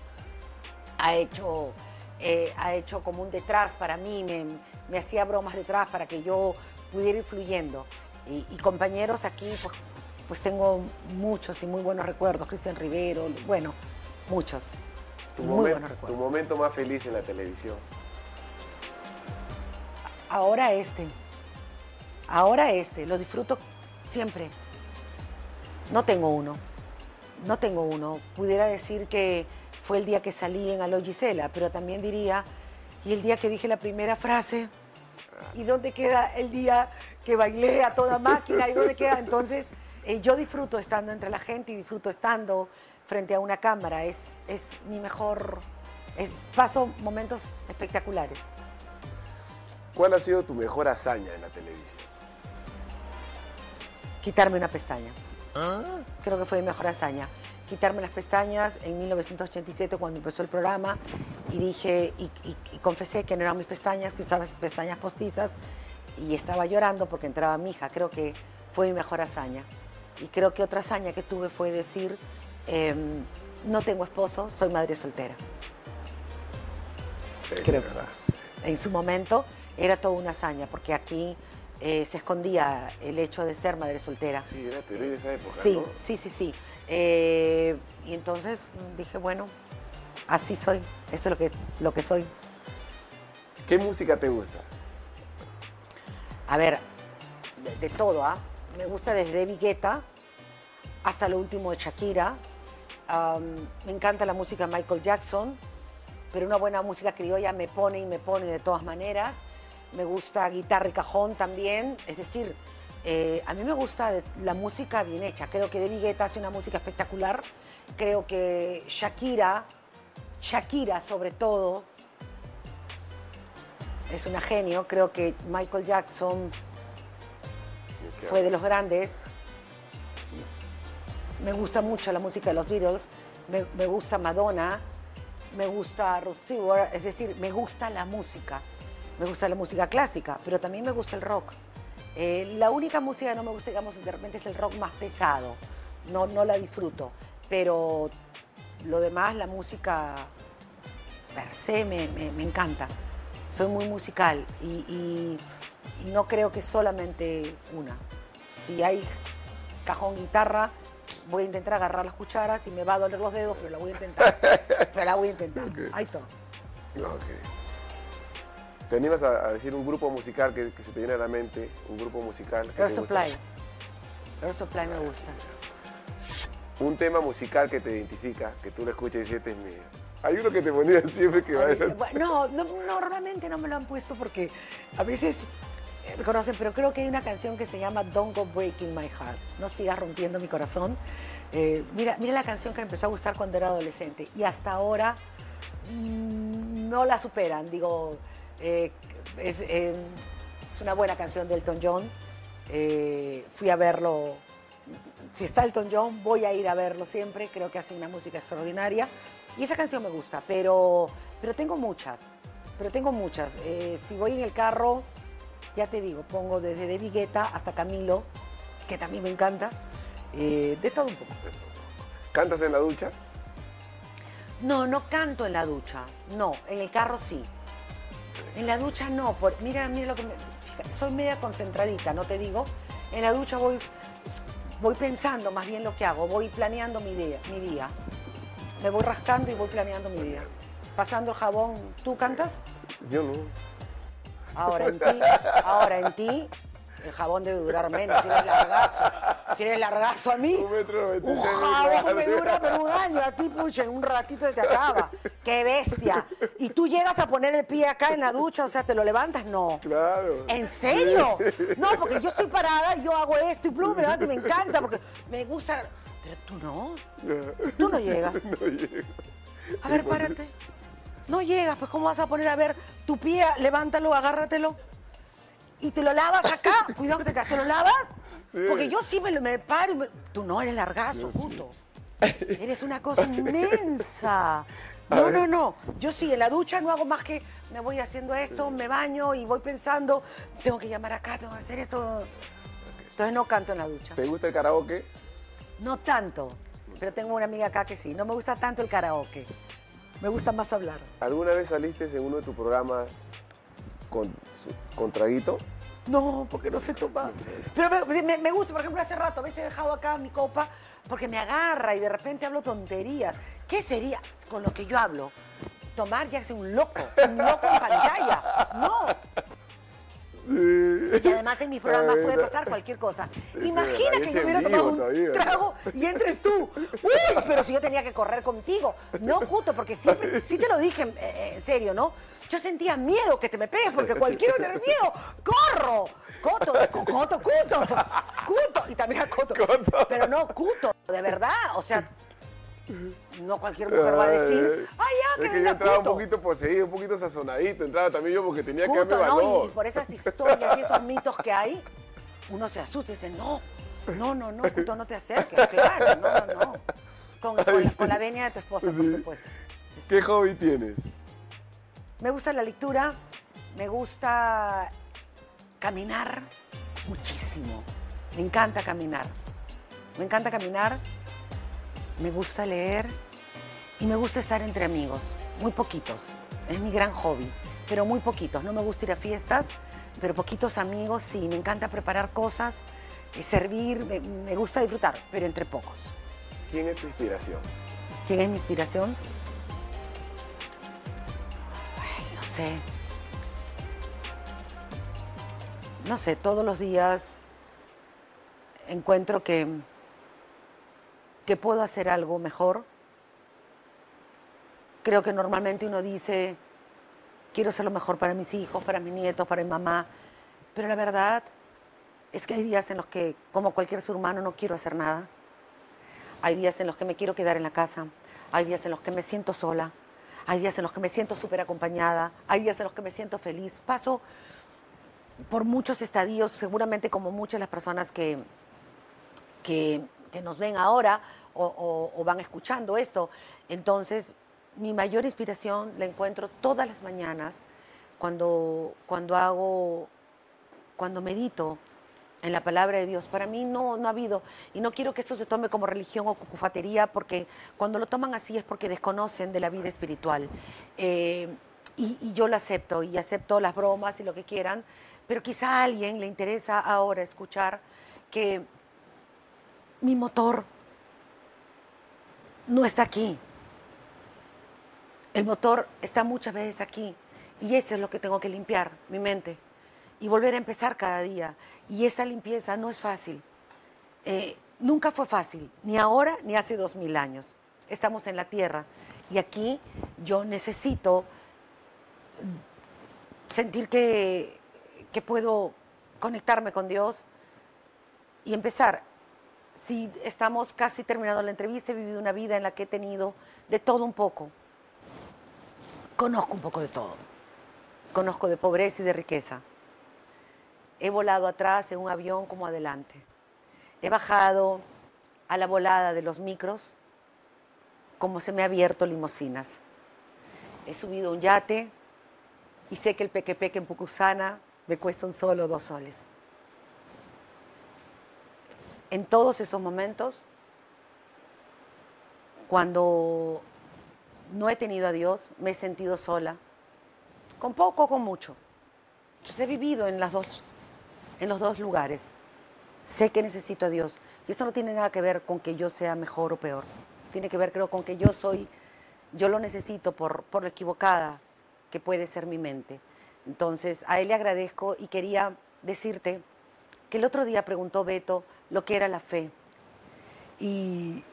ha hecho, eh, ha hecho como un detrás para mí, me, me hacía bromas detrás para que yo pudiera ir fluyendo. Y, y compañeros aquí, pues, pues tengo muchos y muy buenos recuerdos. Cristian Rivero, bueno, muchos. tu, muy momen- buenos tu recuerdos. momento más feliz en la televisión. Ahora este. Ahora este. Lo disfruto siempre. No tengo uno. No tengo uno. Pudiera decir que fue el día que salí en Aló Gisela, pero también diría, y el día que dije la primera frase, ¿y dónde queda el día que bailé a toda máquina? ¿Y dónde queda? Entonces, eh, yo disfruto estando entre la gente y disfruto estando frente a una cámara. Es, es mi mejor. Es, paso momentos espectaculares. ¿Cuál ha sido tu mejor hazaña en la televisión? quitarme una pestaña. Creo que fue mi mejor hazaña. Quitarme las pestañas en 1987 cuando empezó el programa y dije y, y- y confesé que no eran mis pestañas, que usaba pestañas postizas y estaba llorando porque entraba mi hija. Creo que fue mi mejor hazaña. Y creo que otra hazaña que tuve fue decir, em, no tengo esposo, soy madre soltera. Creo que. En su momento era toda una hazaña porque aquí eh, se escondía el hecho de ser madre soltera. Sí, era esa época, Sí, ¿no? sí, sí, sí. Eh, y entonces dije, bueno, así soy, esto es lo que, lo que soy. ¿Qué música te gusta? A ver, de, de todo, ¿ah? Me gusta desde David Guetta hasta lo último de Shakira. Me encanta la música de Michael Jackson, pero una buena música criolla me pone y me pone de todas maneras. Me gusta guitarra y cajón también. Es decir, eh, a mí me gusta la música bien hecha. Creo que David Guetta hace una música espectacular. Creo que Shakira, Shakira sobre todo, es una genio. Creo que Michael Jackson fue de los grandes. Me gusta mucho la música de los Beatles, me, me gusta Madonna, me gusta Rod Stewart, es decir, me gusta la música. Me gusta la música clásica, pero también me gusta el rock. Eh, la única música que no me gusta, digamos, de repente es el rock más pesado. No, no la disfruto. Pero lo demás, la música per se me, me- me encanta. Soy muy musical y, y- y no creo que solamente una. Si hay cajón guitarra, voy a intentar agarrar las cucharas y me va a doler los dedos, pero la voy a intentar. (laughs) pero la voy a intentar. Ok. Ahí todo. Ok. ¿Te animas a, a decir un grupo musical que, que se te viene a la mente? Un grupo musical que gusta? Supply. Air Supply me gusta. Un tema musical que te identifica, que tú lo escuchas y dices, este es mío. Hay uno que te ponía (laughs) siempre que va bueno, No, no, normalmente no me lo han puesto porque a veces eh, me conocen, pero creo que hay una canción que se llama Don't Go Breaking My Heart. No sigas rompiendo mi corazón. Eh, mira, mira la canción que me empezó a gustar cuando era adolescente y hasta ahora mm, no la superan. Digo, eh, es, eh, es una buena canción de Elton John. Eh, fui a verlo. Si está Elton John, voy a ir a verlo siempre. Creo que hace una música extraordinaria. Y esa canción me gusta, pero, pero tengo muchas. Pero tengo muchas. Eh, si voy en el carro, ya te digo, pongo desde David Guetta hasta Camilo, que también me encanta. De todo un poco. ¿Cantas en la ducha? No, no canto en la ducha. No, en el carro sí. En la ducha no. Por, mira, mira lo que me. soy media concentradita, no te digo. En la ducha voy, voy pensando más bien lo que hago, voy planeando mi día, mi día. Me voy rascando y voy planeando mi día. Pasando el jabón, ¿tú cantas? Yo no. Ahora en ti, ahora en ti, el jabón debe durar menos. Si eres largazo, si eres largazo a mí, Un metro jabón me dura pero un año. A ti, pucha, en un ratito te acaba. ¡Qué bestia! Y tú llegas a poner el pie acá en la ducha, o sea, ¿te lo levantas? No. Claro. ¿En serio? Sí. No, porque yo estoy parada y yo hago esto y plum, me levanto y me encanta porque me gusta. Pero tú no. Tú no llegas. (laughs) No llego. A ver, párate. No llegas, pues ¿cómo vas a poner a ver tu pie? Levántalo, agárratelo. Y te lo lavas acá. (laughs) Cuidado que te caes. ¿Te lo lavas? Sí. Porque yo sí me, lo- me paro y me- Tú no eres largazo, puto. (laughs) Eres una cosa inmensa. No, no, no. Yo sí, en la ducha no hago más que me voy haciendo esto, me baño y voy pensando, tengo que llamar acá, tengo que hacer esto. Entonces no canto en la ducha. ¿Te gusta el karaoke? No tanto, pero tengo una amiga acá que sí. No me gusta tanto el karaoke. Me gusta más hablar. ¿Alguna vez saliste en uno de tus programas con, con traguito? No, porque no se toma. Pero me, me- me gusta, por ejemplo, hace rato, a veces he dejado acá mi copa porque me agarra y de repente hablo tonterías. ¿Qué sería con lo que yo hablo? Tomar ya es un loco, un loco en pantalla. No. Y además en mis programas puede pasar cualquier cosa. Sí, Imagina que yo hubiera tomado un todavía. trago y entres tú. Uy, pero si yo tenía que correr contigo. No, Cuto, porque siempre, sí te lo dije en, eh, en serio, ¿no? Yo sentía miedo que te me pegues porque cualquiera tiene miedo. ¡Corro! Coto, co- Coto, Cuto. Cuto. Y también a Coto. Coto. Pero no, Cuto, de verdad. O sea, no cualquier mujer va a decir, ay, ya, que Es que yo entraba un Cuto. poquito poseído, un poquito sazonadito. Entraba también yo porque tenía que darme Punto, ¿no? valor. Y por esas historias y esos mitos que hay, uno se asusta y dice, no, no, no, no, puto, no te acerques, claro, no, no, no. Con, con la, con la venia de tu esposa, por supuesto. ¿Qué hobby tienes? Me gusta la lectura, me gusta caminar muchísimo. Me encanta caminar. Me encanta caminar, me gusta leer y me gusta estar entre amigos, muy poquitos. Es mi gran hobby, pero muy poquitos. No me gusta ir a fiestas, pero poquitos amigos, sí. Me encanta preparar cosas, eh, servir, me, me gusta disfrutar, pero entre pocos. ¿Quién es tu inspiración? ¿Quién es mi inspiración? Sé. No sé, todos los días encuentro que, que puedo hacer algo mejor. Creo que normalmente uno dice, quiero hacer lo mejor para mis hijos, para mis nietos, para mi mamá, pero la verdad es que hay días en los que, como cualquier ser humano, no quiero hacer nada. Hay días en los que me quiero quedar en la casa, hay días en los que me siento sola, hay días en los que me siento súper acompañada, hay días en los que me siento feliz. Paso por muchos estadios, seguramente como muchas de las personas que, que, nos ven ahora o, o- o van escuchando esto. Entonces, mi mayor inspiración la encuentro todas las mañanas cuando, cuando hago, cuando medito en la palabra de Dios. Para mí no, no ha habido, y no quiero que esto se tome como religión o cucufatería, porque cuando lo toman así es porque desconocen de la vida espiritual. Eh, y, y yo lo acepto, y acepto las bromas y lo que quieran, pero quizá a alguien le interesa ahora escuchar que mi motor no está aquí. El motor está muchas veces aquí y eso es lo que tengo que limpiar, mi mente, y volver a empezar cada día. Y esa limpieza no es fácil. Eh, nunca fue fácil, ni ahora ni hace dos mil años. Estamos en la tierra y aquí yo necesito sentir que, que puedo conectarme con Dios y empezar. Si estamos casi terminando la entrevista, he vivido una vida en la que he tenido de todo un poco. Conozco un poco de todo. Conozco de pobreza y de riqueza. He volado atrás en un avión como adelante. He bajado a la volada de los micros como se me ha abierto limosinas. He subido un yate y sé que el pequepeque en Pucusana me cuesta un solo dos soles. En todos esos momentos Cuando no he tenido a Dios, me he sentido sola, con poco o con mucho. He vivido en, las dos, en los dos lugares. Sé que necesito a Dios. Y esto no tiene nada que ver con que yo sea mejor o peor. Tiene que ver, creo, con que yo soy, yo lo necesito por, por lo equivocada que puede ser mi mente. Entonces, a él le agradezco y quería decirte que el otro día preguntó Beto lo que era la fe. Y,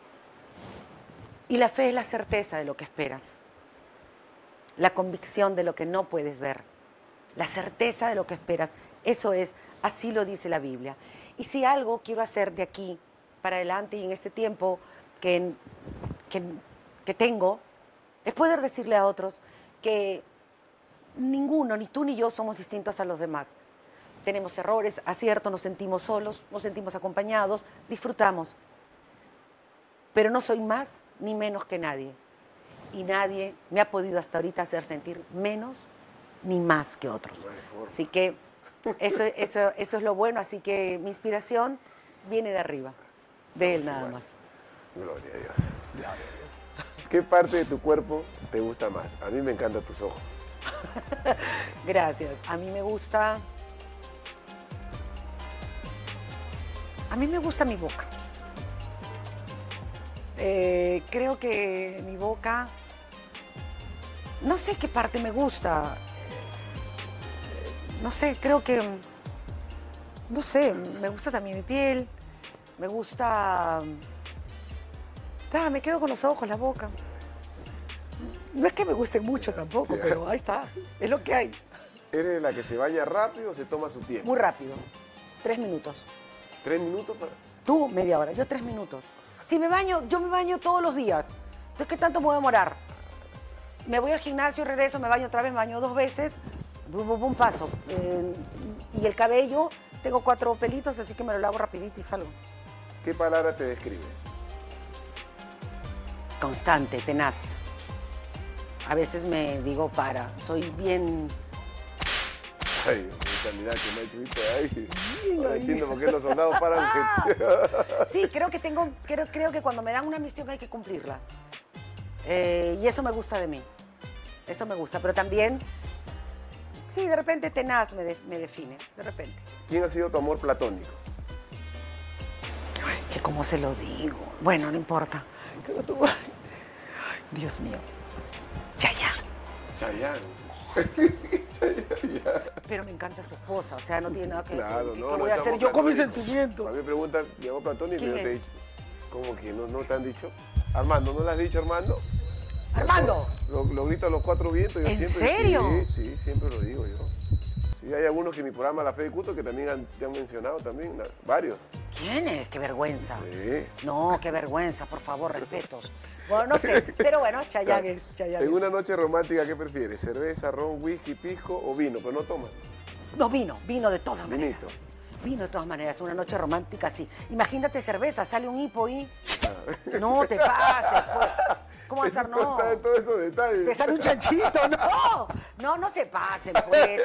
y la fe es la certeza de lo que esperas, la convicción de lo que no puedes ver, la certeza de lo que esperas. Eso es, así lo dice la Biblia. Y si algo quiero hacer de aquí para adelante y en este tiempo que, que, que tengo, es poder decirle a otros que ninguno, ni tú ni yo, somos distintos a los demás. Tenemos errores, aciertos, nos sentimos solos, nos sentimos acompañados, disfrutamos. Pero no soy más ni menos que nadie. Y nadie me ha podido hasta ahorita hacer sentir menos ni más que otros. Así que eso, eso, eso es lo bueno. Así que mi inspiración viene de arriba, de él nada más. Gloria a Dios. ¿Qué parte de tu cuerpo te gusta más? A mí me encantan tus ojos. (laughs) Gracias. A mí me gusta. A mí me gusta mi boca. Eh, creo que mi boca. No sé qué parte me gusta. No sé, creo que. No sé, me gusta también mi piel. Me gusta. Ah, me quedo con los ojos, la boca. No es que me guste mucho tampoco, (laughs) pero ahí está. Es lo que hay. ¿Eres la que se baña rápido o se toma su tiempo? Muy rápido. Tres minutos. ¿Tres minutos para...? Tú, media hora. Yo, tres minutos. Si me baño, yo me baño todos los días. Entonces, ¿qué tanto me voy a demorar? Me voy al gimnasio, regreso, me baño otra vez, me baño dos veces. Bum, paso. Eh, y el cabello, tengo cuatro pelitos, así que me lo lavo rapidito y salgo. ¿Qué palabra te describe? Constante, tenaz. A veces me digo para. Soy bien Ay, mirada que me ha hecho, ¿viste? Ay, ahora entiendo por qué los soldados paran. (laughs) Sí, creo que tengo, creo, creo que cuando me dan una misión hay que cumplirla. Eh, y eso me gusta de mí. Eso me gusta. Pero también, sí, de repente tenaz me, de- me define. De repente. ¿Quién ha sido tu amor platónico? Ay, que cómo se lo digo. Bueno, no importa. Dios mío. Ya, ya. Chayanne. (laughs) Sí, Chayanne, ya. Pero me encanta su esposa. O sea, no tiene nada que ver. Claro, ¿Qué no. voy no a hacer yo con mis sentimientos? A mí me preguntan, mi amor platónico y ¿Quién yo te he es? dicho. ¿Cómo que no, no te han dicho? Armando, ¿no le has dicho Armando? Armando. Lo, lo grito a los cuatro vientos. Yo ¿En siempre, serio? Sí, sí, siempre lo digo yo. Sí, hay algunos que en mi programa La Fe de Culto que también han, te han mencionado también, varios. ¿Quién es? Qué vergüenza. Sí. No, qué vergüenza, por favor, respetos. (laughs) Bueno, no sé, pero bueno, Chayanne es, (laughs) Chayanne En una noche romántica, ¿qué prefieres? ¿Cerveza, ron, whisky, pisco o vino? Pero no tomas. No, vino, vino de todas maneras. Vino de todas maneras, una noche romántica así. Imagínate cerveza, sale un hipo y... No te pases, pues. (laughs) ¿Cómo va a Es estar? No. importante todos esos detalles. Te sale un chanchito, no. No, no se pasen, pues.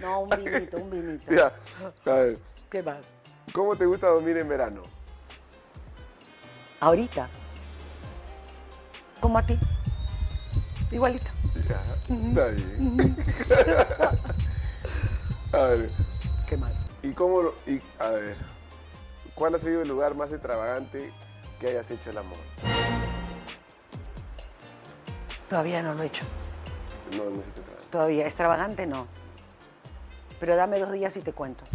No, un vinito, un vinito. Ya, a ver, ¿Qué más? ¿cómo te gusta dormir en verano? Ahorita. Como a ti. Igualito. Ya, está bien. a ver, ¿Qué más? ¿y cómo lo- y, a ver, ¿cuál ha sido el lugar más extravagante que hayas hecho el amor? Todavía no lo he hecho. No, no hiciste. Todavía, extravagante no. Pero dame dos días y te cuento. (laughs)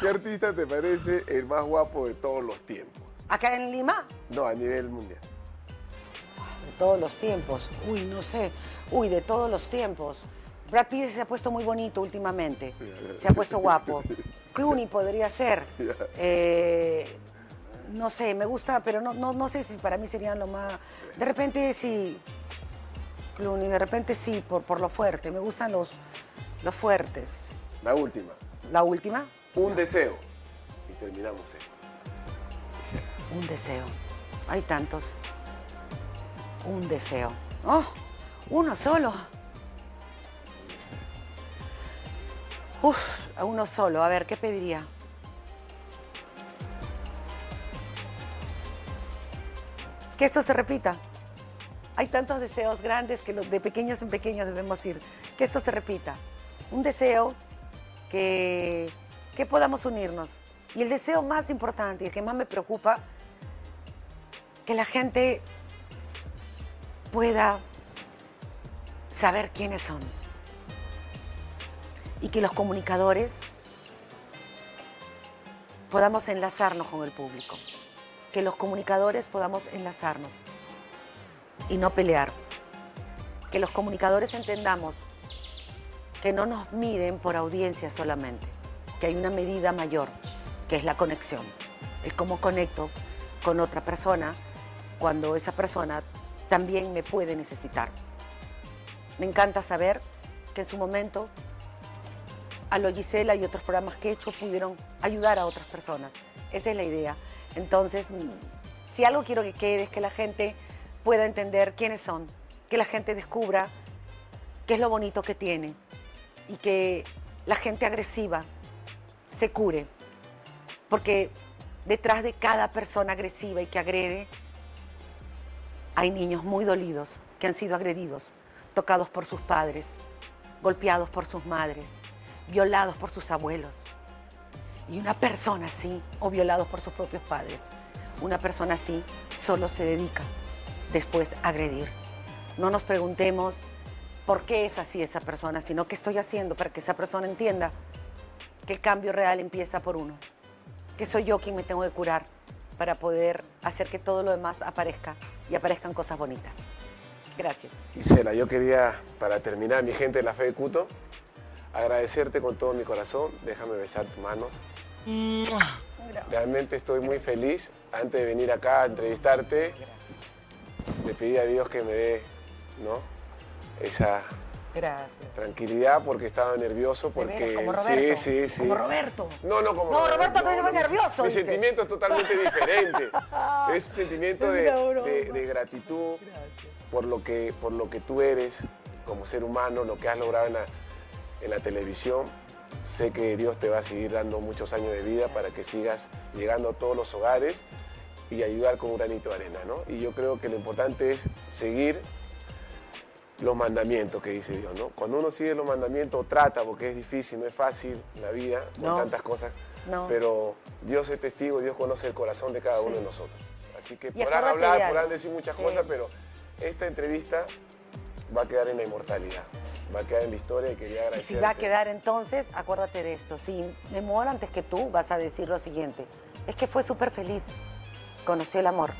¿Qué artista te parece el más guapo de todos los tiempos? Acá en Lima, No, a nivel mundial. de todos los tiempos. Uy, no sé. Uy, de todos los tiempos. Brad Pitt se ha puesto muy bonito últimamente. Se ha puesto guapo. (laughs) Clooney podría ser. Eh, no sé, me gusta, pero no, no, no sé si para mí serían lo más. De repente sí. Clooney, de repente sí, por, por lo fuerte. Me gustan los, los fuertes. La última. La última, Un deseo. Y terminamos esto. un deseo. Hay tantos. Un deseo. Oh, uno solo. Uf, uno solo. A ver, ¿qué pediría? Que esto se repita. Hay tantos deseos grandes que de pequeños en pequeños debemos ir. Que esto se repita. Un deseo que, que podamos unirnos. Y el deseo más importante y el que más me preocupa, que la gente pueda saber quiénes son. Y que los comunicadores podamos enlazarnos con el público. Que los comunicadores podamos enlazarnos y no pelear. Que los comunicadores entendamos que no nos miden por audiencia solamente, que hay una medida mayor, que es la conexión. El cómo conecto con otra persona cuando esa persona también me puede necesitar. Me encanta saber que en su momento a lo y otros programas que he hecho pudieron ayudar a otras personas. Esa es la idea. Entonces, si algo quiero que quede es que la gente pueda entender quiénes son, que la gente descubra qué es lo bonito que tiene y que la gente agresiva se cure. Porque detrás de cada persona agresiva y que agrede, hay niños muy dolidos que han sido agredidos, tocados por sus padres, golpeados por sus madres, violados por sus abuelos. Y una persona así, o violados por sus propios padres, una persona así solo se dedica después a agredir. No nos preguntemos por qué es así esa persona, sino qué estoy haciendo para que esa persona entienda que el cambio real empieza por uno, que soy yo quien me tengo que curar para poder hacer que todo lo demás aparezca y aparezcan cosas bonitas. Gracias. Gisela, yo quería, para terminar, mi gente de la fe de Cuto, agradecerte con todo mi corazón. Déjame besar tus manos. Realmente estoy muy feliz. Antes de venir acá a entrevistarte, le pedí a Dios que me dé ¿no? esa Gracias. tranquilidad porque estaba nervioso. Porque veras, como Roberto. sí, sí, sí. Como Roberto. No, no, como No, Roberto lleva mi- nervioso, Mi dice. sentimiento es totalmente diferente. (laughs) es un sentimiento de gratitud por lo, que, por lo que tú eres como ser humano, lo que has logrado en la, en la televisión. Sé que Dios te va a seguir dando muchos años de vida para que sigas llegando a todos los hogares y ayudar con un granito de arena, ¿no? Y yo creo que lo importante es seguir los mandamientos que dice Dios, ¿no? Cuando uno sigue los mandamientos, trata, porque es difícil, no es fácil la vida, con No. tantas cosas, No. pero Dios es testigo, Dios conoce el corazón de cada uno de nosotros. Así que podrán hablar, podrán decir muchas Sí. cosas, pero esta entrevista va a quedar en la inmortalidad, va a quedar en la historia y quería Y agradecerte. si va a quedar entonces, acuérdate de esto, si me muero antes que tú, vas a decir lo siguiente, es que fue súper feliz, conoció el amor.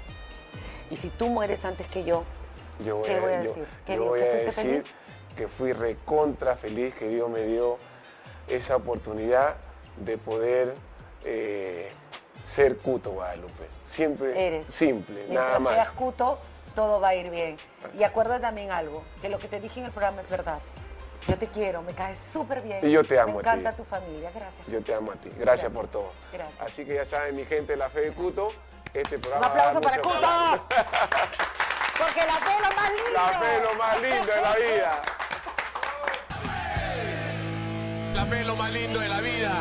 Y si tú mueres antes que yo, Yo voy ¿Qué voy a decir? ¿Qué yo voy ¿Que a decir feliz? que fui recontra feliz, que Dios me dio esa oportunidad de poder eh, ser Cuto Guadalupe. Siempre eres. simple, Mientras nada más. seas cuto, todo va a ir bien. Y acuerda también algo, que lo que te dije en el programa es verdad. Yo te quiero, me caes súper bien. Y yo te amo Me a ti. encanta tu familia, gracias. Yo te amo a ti. Gracias, Gracias. por todo. Gracias. Así que ya saben, mi gente de la fe de Cuto, este Un programa. dar aplauso para Cuto. Porque la fe es lo más lindo. La fe es lo más lindo de la vida. La fe es lo más lindo de la vida.